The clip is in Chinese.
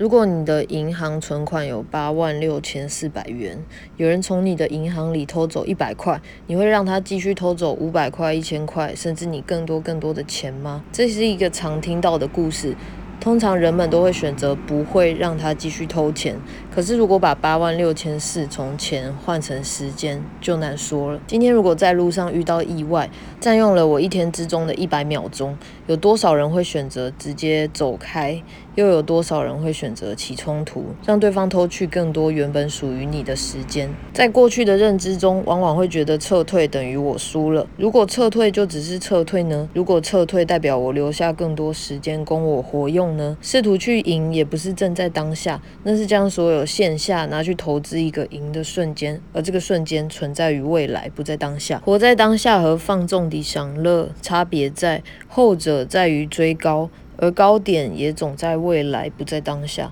如果你的银行存款有八万六千四百元，有人从你的银行里偷走一百块，你会让他继续偷走五百块、一千块，甚至你更多更多的钱吗？这是一个常听到的故事。通常人们都会选择不会让他继续偷钱，可是如果把八万六千四从钱换成时间，就难说了。今天如果在路上遇到意外，占用了我一天之中的一百秒钟，有多少人会选择直接走开？又有多少人会选择起冲突，让对方偷去更多原本属于你的时间？在过去的认知中，往往会觉得撤退等于我输了。如果撤退就只是撤退呢？如果撤退代表我留下更多时间供我活用呢？试图去赢也不是正在当下，那是将所有线下拿去投资一个赢的瞬间，而这个瞬间存在于未来，不在当下。活在当下和放纵的享乐差别在后者在于追高。而高点也总在未来，不在当下。